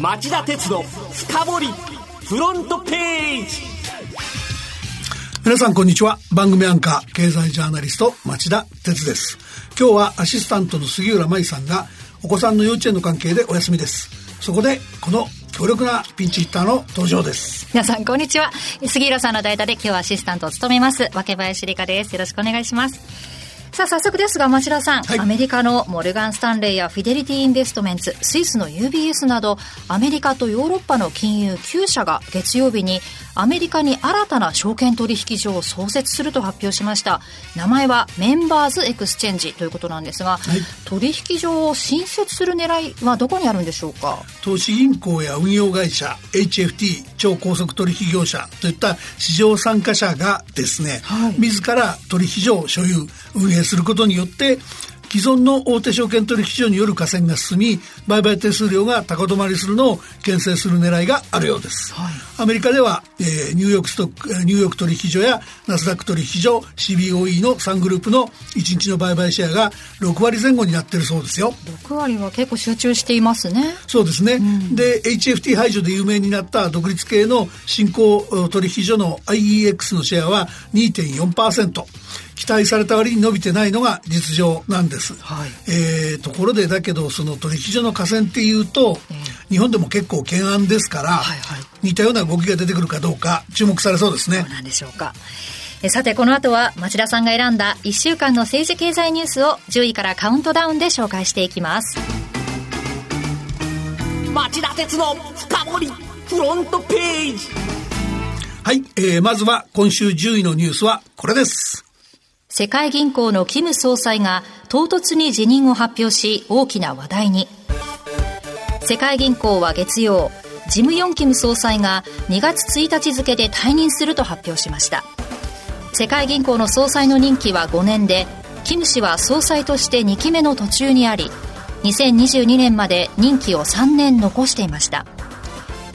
町田鉄の深掘フロントページ。皆さんこんにちは。番組アンカー経済ジャーナリスト町田鉄です。今日はアシスタントの杉浦舞さんがお子さんの幼稚園の関係でお休みです。そこでこの強力なピンチヒッターの登場です。皆さんこんにちは。杉浦さんの代打で今日はアシスタントを務めます若林理香です。よろしくお願いしますさあ早速ですが町田さん、はい、アメリカのモルガン・スタンレーやフィデリティ・インベストメンツスイスの UBS などアメリカとヨーロッパの金融9社が月曜日にアメリカに新たな証券取引所を創設すると発表しました。名前は Members Exchange ということなんですが、はい、取引所を新設する狙いはどこにあるんでしょうか？投資銀行や運用会社 HFT 超高速取引業者といった市場参加者がですね、はい、自ら取引所を所有運営することによって既存の大手証券取引所による河川が進み売買手数料が高止まりするのを牽制する狙いがあるようです、はい、アメリカでは、えー、ニューヨークストックニューヨーク取引所やナスダック取引所 CBOE の3グループの1日の売買シェアが6割前後になってるそうですよ。6割は結構集中していますね。そうですね、うん、で HFT 排除で有名になった独立系の新興取引所の IEX のシェアは2.4%期待された割に伸びてないのが実情なんです、はい、えー、ところでだけどその取引所の河川っていうと、えー、日本でも結構懸案ですから、はいはい、似たような動きが出てくるかどうか注目されそうですね。そうなんでしょうか。さてこの後は町田さんが選んだ1週間の政治経済ニュースを10位からカウントダウンで紹介していきます。町田鉄の深掘フロントページ。はい、えー、まずは今週10位のニュースはこれです世界銀行のキム総裁が唐突に辞任を発表し大きな話題に。世界銀行は月曜ジム・ヨンキム総裁が2月1日付で退任すると発表しました。世界銀行の総裁の任期は5年でキム氏は総裁として2期目の途中にあり2022年まで任期を3年残していました。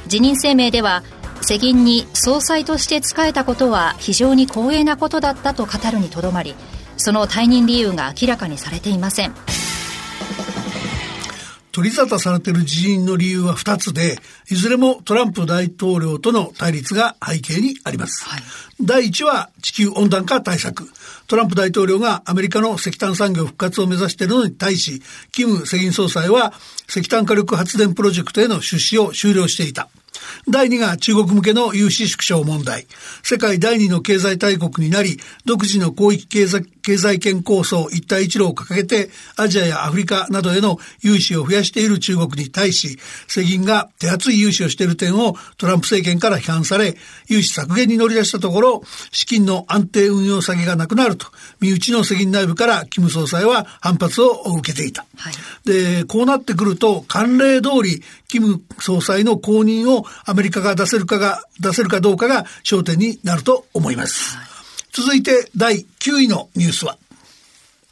辞任声明では世銀に総裁として仕えたことは非常に光栄なことだったと語るにとどまりその退任理由が明らかにされていません取り沙汰されている辞任の理由は2つで、いずれもトランプ大統領との対立が背景にあります。はい、第1は地球温暖化対策。トランプ大統領がアメリカの石炭産業復活を目指しているのに対し、キム世銀総裁は石炭火力発電プロジェクトへの出資を終了していた。第2が中国向けの融資縮小問題。世界第2の経済大国になり、独自の広域経済経済圏構想一帯一路を掲げて、アジアやアフリカなどへの融資を増やしている中国に対し、世銀が手厚い融資をしている点をトランプ政権から批判され、融資削減に乗り出したところ、資金の安定運用先がなくなると、身内の世銀内部からキム総裁は反発を受けていた。はい、で、こうなってくると、慣例通り、キム総裁の後任をアメリカが出せるかが、出せるかどうかが焦点になると思います。はい続いて第9位のニュースは。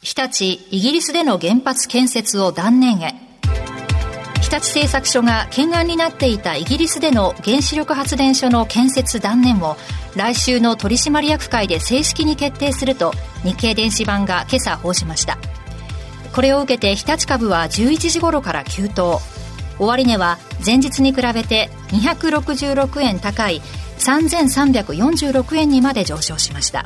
日立イギリスでの原発建設を断念へ。日立製作所が懸案になっていたイギリスでの原子力発電所の建設断念を来週の取締役会で正式に決定すると日経電子版が今朝報じました。これを受けて日立株は11時頃から急騰。終値は前日に比べて266円高い3346円にまで上昇しました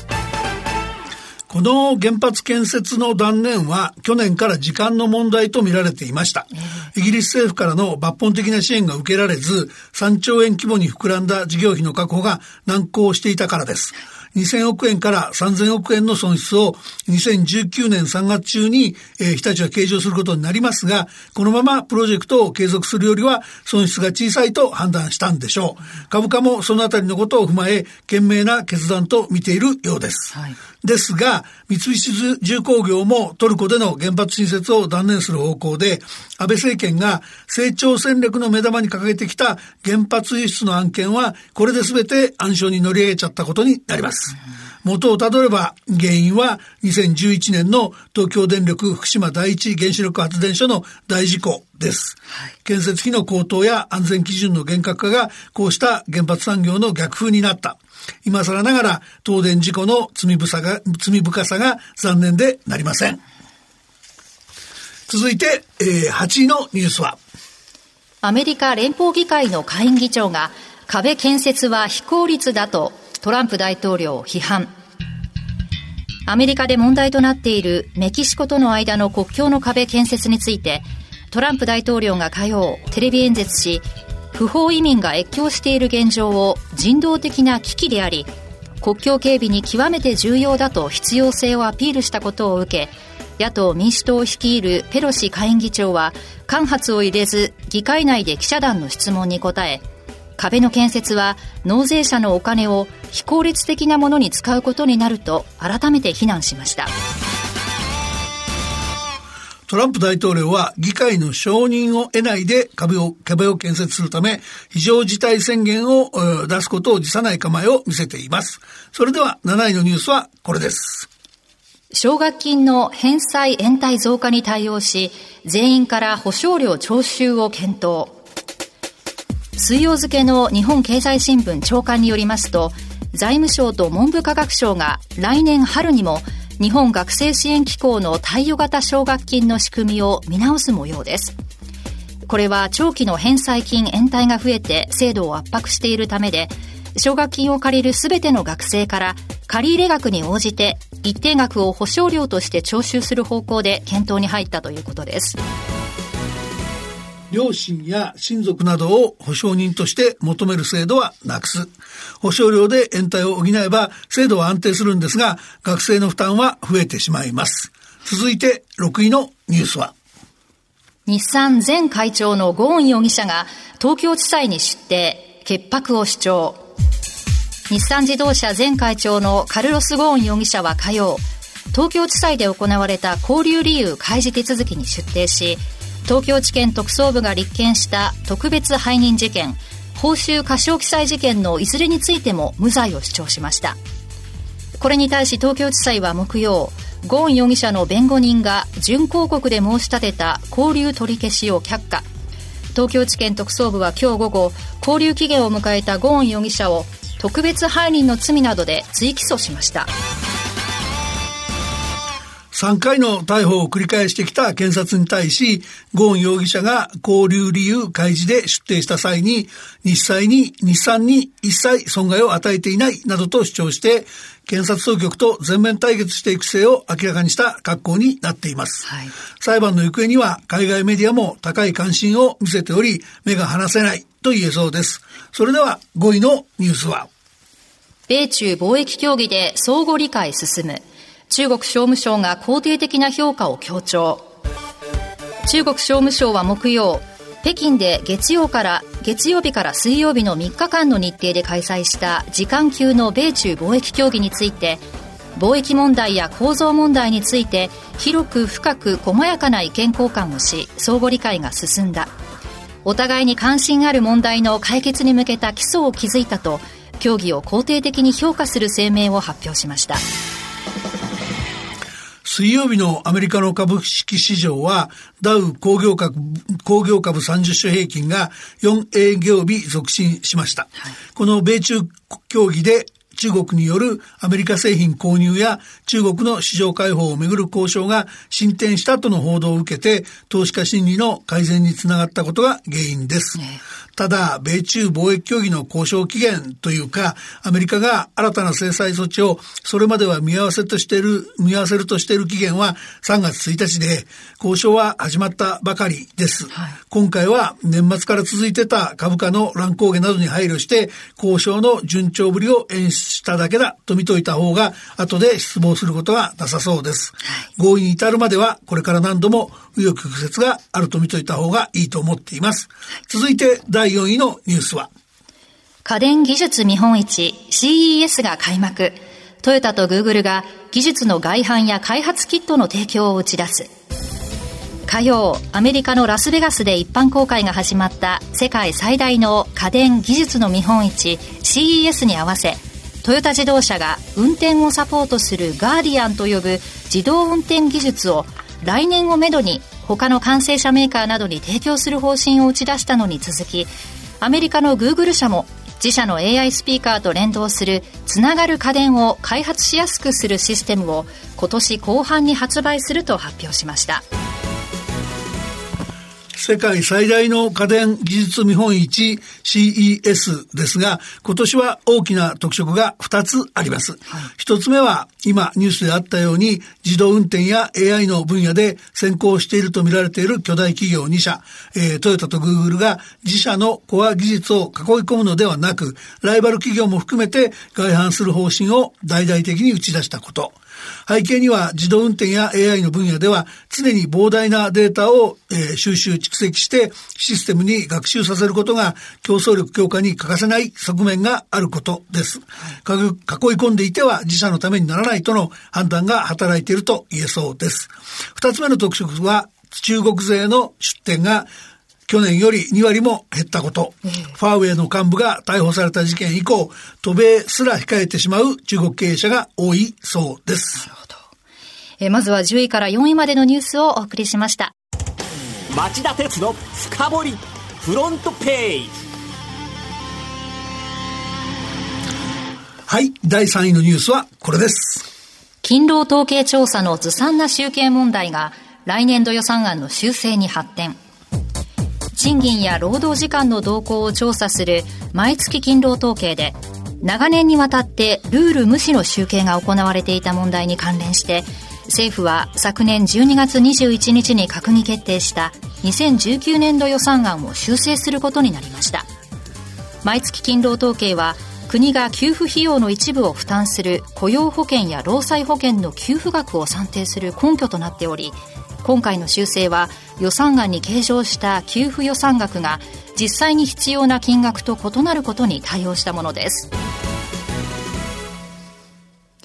この原発建設の断念は去年から時間の問題と見られていました。イギリス政府からの抜本的な支援が受けられず、3兆円規模に膨らんだ事業費の確保が難航していたからです。2000億円から3000億円の損失を2019年3月中に、えー、日立は計上することになりますが、このままプロジェクトを継続するよりは損失が小さいと判断したんでしょう。株価もそのあたりのことを踏まえ、賢明な決断と見ているようです。はいですが、三菱重工業もトルコでの原発新設を断念する方向で、安倍政権が成長戦略の目玉に掲げてきた原発輸出の案件は、これで全て暗礁に乗り上げちゃったことになります。元をたどれば原因は2011年の東京電力福島第一原子力発電所の大事故です。建設費の高騰や安全基準の厳格化がこうした原発産業の逆風になった。今更ながら東電事故の罪深が罪深さが残念でなりません。続いて、えー、8位のニュースはアメリカ連邦議会の下院議長が壁建設は非効率だとトランプ大統領批判。アメリカで問題となっているメキシコとの間の国境の壁建設について、トランプ大統領が火曜、テレビ演説し、不法移民が越境している現状を人道的な危機であり、国境警備に極めて重要だと必要性をアピールしたことを受け、野党民主党を率いるペロシ下院議長は間髪を入れず議会内で記者団の質問に答え壁の建設は納税者のお金を非効率的なものに使うことになると改めて非難しました。トランプ大統領は議会の承認を得ないで壁を壁を建設するため非常事態宣言を出すことを辞さない構えを見せています。それでは7位のニュースはこれです。奨学金の返済延滞増加に対応し、全員から保証料徴収を検討。水曜付の日本経済新聞長官によりますと、財務省と文部科学省が来年春にも日本学生支援機構の貸与型奨学金の仕組みを見直す模様です。これは長期の返済金延滞が増えて制度を圧迫しているためで、奨学金を借りるすべての学生から借入額に応じて一定額を保証料として徴収する方向で検討に入ったということです両親や親族などを保証人として求める制度はなくす。保証料で延滞を補えば制度は安定するんですが学生の負担は増えてしまいます。続いて6位のニュースは。日産前会長のゴーン容疑者が東京地裁に出廷潔白を主張。日産自動車前会長のカルロス・ゴーン容疑者は火曜東京地裁で行われた交留理由開示手続きに出廷し東京地検特捜部が立件した特別背任事件報酬過少記載事件のいずれについても無罪を主張しました。これに対し東京地裁は木曜ゴーン容疑者の弁護人が準抗告で申し立てた交留取り消しを却下。東京地検特捜部は今日午後交留期限を迎えたゴーン容疑者を特別背任の罪などで追起訴しました。3回の逮捕を繰り返してきた検察に対し、ゴーン容疑者が交流理由開示で出廷した際に、日産に、日産に一切損害を与えていないなどと主張して、検察当局と全面対決していく姿勢を明らかにした格好になっています。はい、裁判の行方には海外メディアも高い関心を見せており、目が離せないと言えそうです。それでは5位のニュースは米中貿易協議で相互理解進む。中国商務省が肯定的な評価を強調。中国商務省は木曜、北京で月曜から月曜日から水曜日の3日間の日程で開催した時間級の米中貿易協議について貿易問題や構造問題について広く深く細やかな意見交換をし相互理解が進んだお互いに関心ある問題の解決に向けた基礎を築いたと協議を肯定的に評価する声明を発表しました水曜日のアメリカの株式市場はダウ工業株工業株30種平均が4営業日続伸しました、はい、この米中協議で中国によるアメリカ製品購入や中国の市場開放をめぐる交渉が進展したとの報道を受けて投資家心理の改善につながったことが原因です。ねただ、米中貿易協議の交渉期限というか、アメリカが新たな制裁措置をそれまでは見合わせとしている、見合わせるとしている期限は3月1日で、交渉は始まったばかりです。はい、今回は年末から続いてた株価の乱高下などに配慮して、交渉の順調ぶりを演出しただけだと見といた方が、後で失望することはなさそうです。はい、合意に至るまでは、これから何度も紆余曲折があると見といた方がいいと思っています。続いて第4位のニュースは家電技術見本市 CES が開幕。トヨタとグーグルが技術の外販や開発キットの提供を打ち出す。火曜、アメリカのラスベガスで一般公開が始まった世界最大の家電技術の見本市 CES に合わせ、トヨタ自動車が運転をサポートするガーディアンと呼ぶ自動運転技術を来年をめどに他の完成車メーカーなどに提供する方針を打ち出したのに続きアメリカのグーグル社も自社の AI スピーカーと連動するつながる家電を開発しやすくするシステムを今年後半に発売すると発表しました。世界最大の家電技術見本市 CES ですが、今年は大きな特色が2つあります。一、はい、つ目は、今ニュースであったように、自動運転や AI の分野で先行していると見られている巨大企業2社、えー、トヨタとグーグルが自社のコア技術を囲い込むのではなく、ライバル企業も含めて外販する方針を大々的に打ち出したこと。背景には自動運転や AI の分野では常に膨大なデータを、えー、収集蓄積してシステムに学習させることが競争力強化に欠かせない側面があることです。囲い込んでいては自社のためにならないとの判断が働いていると言えそうです。二つ目の特色は中国勢の出展が去年より2割も減ったこと、ファーウェイの幹部が逮捕された事件以降、渡米すら控えてしまう中国経営者が多いそうです。なるほど。えまずは10位から4位までのニュースをお送りしました。町田鉄の深掘りフロントページ。はい、第3位のニュースはこれです。勤労統計調査のずさんな集計問題が来年度予算案の修正に発展。賃金や労働時間の動向を調査する毎月勤労統計で長年にわたってルール無視の集計が行われていた問題に関連して政府は昨年12月21日に閣議決定した2019年度予算案を修正することになりました。毎月勤労統計は国が給付費用の一部を負担する雇用保険や労災保険の給付額を算定する根拠となっており今回の修正は予算案に計上した給付予算額が実際に必要な金額と異なることに対応したものです。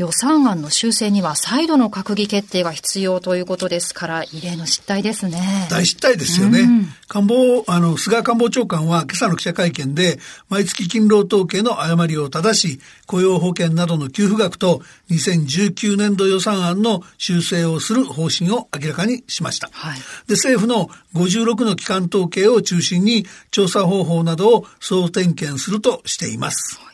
予算案の修正には再度の閣議決定が必要ということですから、異例の失態ですね。大失態ですよね。うん、官房、あの、菅官房長官は今朝の記者会見で、毎月勤労統計の誤りを正し、雇用保険などの給付額と2019年度予算案の修正をする方針を明らかにしました。はい、で、政府の56の機関統計を中心に調査方法などを総点検するとしています。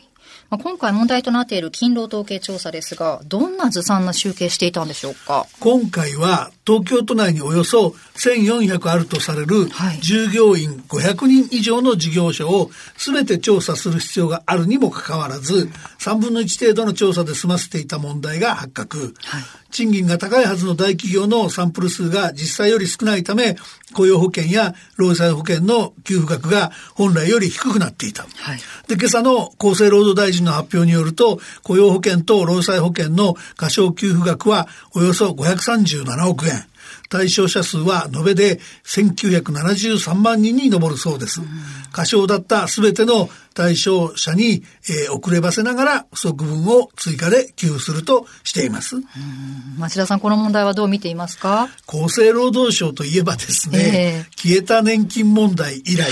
まあ、今回問題となっている勤労統計調査ですが、どんなずさんな集計していたんでしょうか？今回は東京都内におよそ1400あるとされる従業員500人以上の事業所を全て調査する必要があるにもかかわらず、3分の1程度の調査で済ませていた問題が発覚。はい賃金が高いはずの大企業のサンプル数が実際より少ないため、雇用保険や労災保険の給付額が本来より低くなっていた。はい、で、今朝の厚生労働大臣の発表によると、雇用保険と労災保険の過少給付額はおよそ537億円。Yeah. 対象者数は延べで1973万人に上るそうです。過少だったすべての対象者に、えー、遅ればせながら不足分を追加で給付するとしています。町田さん、この問題はどう見ていますか？厚生労働省といえばですね、えー、消えた年金問題以来、はい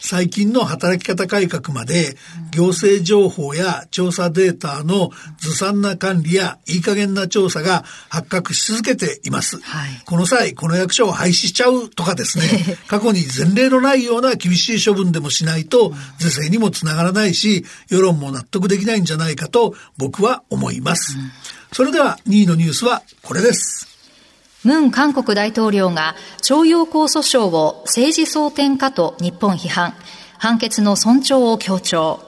最近の働き方改革まで、行政情報や調査データのずさんな管理やいい加減な調査が発覚し続けています。はい、この際、この役所を廃止しちゃうとかですね、過去に前例のないような厳しい処分でもしないと、是正にもつながらないし、世論も納得できないんじゃないかと僕は思います。それでは2位のニュースはこれです。ムン韓国大統領が徴用工訴訟を政治争点化と日本批判判決の尊重を強調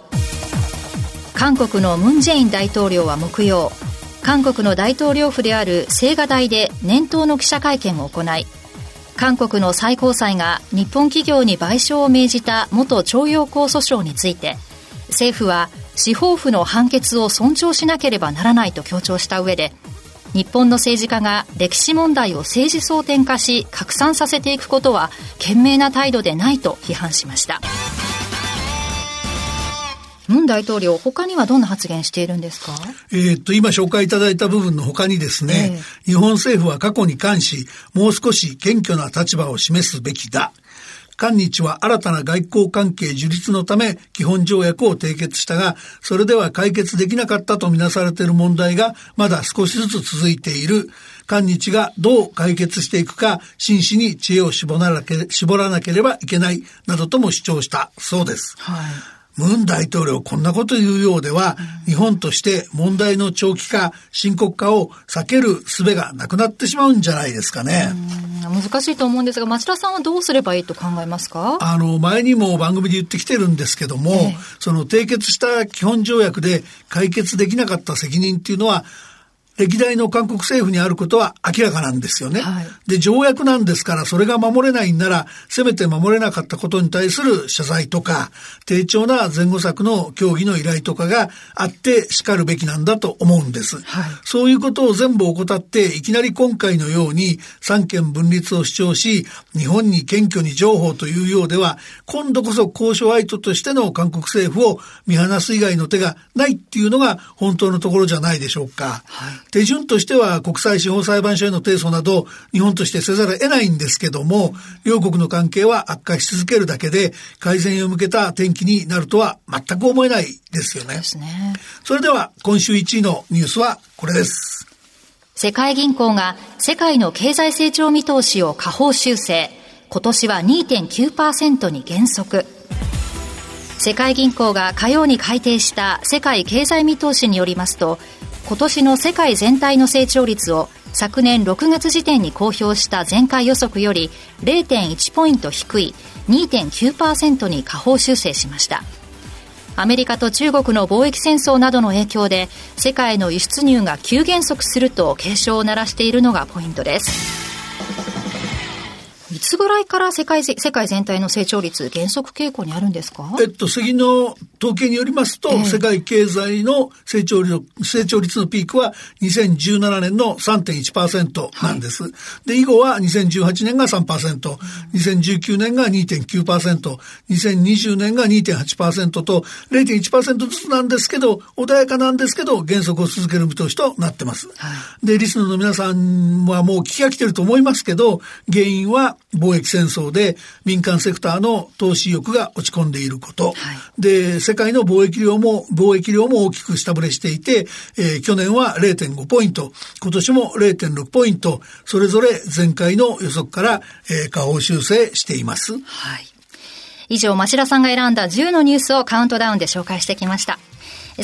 韓国のムン・ジェイン大統領は木曜韓国の大統領府である青瓦台で年頭の記者会見を行い韓国の最高裁が日本企業に賠償を命じた元徴用工訴訟について政府は司法府の判決を尊重しなければならないと強調した上で日本の政治家が歴史問題を政治争点化し拡散させていくことは賢明な態度でないと批判しました。ムン大統領、他にはどんな発言しているんですか？えっと、今紹介いただいた部分の他にですね、えー、日本政府は過去に関し、もう少し謙虚な立場を示すべきだ。韓日は新たな外交関係樹立のため基本条約を締結したが、それでは解決できなかったとみなされている問題がまだ少しずつ続いている。韓日がどう解決していくか、真摯に知恵を絞らなけ絞らなければいけない、などとも主張したそうです。はいムン大統領こんなこと言うようでは、日本として問題の長期化、深刻化を避ける術がなくなってしまうんじゃないですかね。難しいと思うんですが、町田さんはどうすればいいと考えますか？あの、前にも番組で言ってきてるんですけども、ええ、その締結した基本条約で解決できなかった責任っていうのは、歴代の韓国政府にあることは明らかなんですよね。はい、で、条約なんですから、それが守れないんなら、せめて守れなかったことに対する謝罪とか、丁重な前後策の協議の依頼とかがあって叱るべきなんだと思うんです。はい、そういうことを全部怠って、いきなり今回のように三権分立を主張し、日本に謙虚に情報というようでは、今度こそ交渉相手としての韓国政府を見放す以外の手がないっていうのが本当のところじゃないでしょうか。はい手順としては国際司法裁判所への提訴など日本としてせざるを得ないんですけども、両国の関係は悪化し続けるだけで改善へ向けた転機になるとは全く思えないですよね。ですね。それでは今週1位のニュースはこれです。世界銀行が世界の経済成長見通しを下方修正。今年は2.9%に減速。世界銀行が火曜に改定した世界経済見通しによりますと今年の世界全体の成長率を昨年6月時点に公表した前回予測より0.1ポイント低い2.9%に下方修正しました。アメリカと中国の貿易戦争などの影響で世界の輸出入が急減速すると警鐘を鳴らしているのがポイントです。つぐらいから世界世界全体の成長率減速傾向にあるんですか？えっと、次の統計によりますと、えー、世界経済の成長率、成長率のピークは2017年の3.1%なんです。はい、で、以後は2018年が3%、2019年が2.9%、2020年が2.8%と0.1%ずつなんですけど、穏やかなんですけど、減速を続ける見通しとなってます。はい、で、リスナーの皆さんはもう聞きが来てると思いますけど、原因は貿易戦争で民間セクターの投資意欲が落ち込んでいること、はい、で世界の貿易量も貿易量も大きく下振れしていて、えー、去年は0.5ポイント今年も0.6ポイントそれぞれ前回の予測から、えー、下方修正しています。はい以上、町田さんが選んだ10のニュースをカウントダウンで紹介してきました。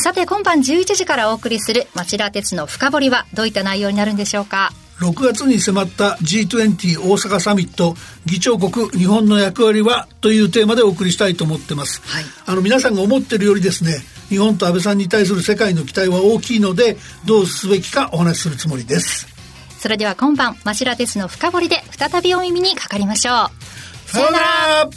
さて、今晩11時からお送りする町田鉄の深掘りはどういった内容になるんでしょうか6月に迫った G20 大阪サミット議長国日本の役割はというテーマでお送りしたいと思ってます、はい、あの皆さんが思ってるよりですね日本と安倍さんに対する世界の期待は大きいのでどうすべきかお話しするつもりです。それでは今晩マシラテスの深掘りで再びお耳にかかりましょう。さようなら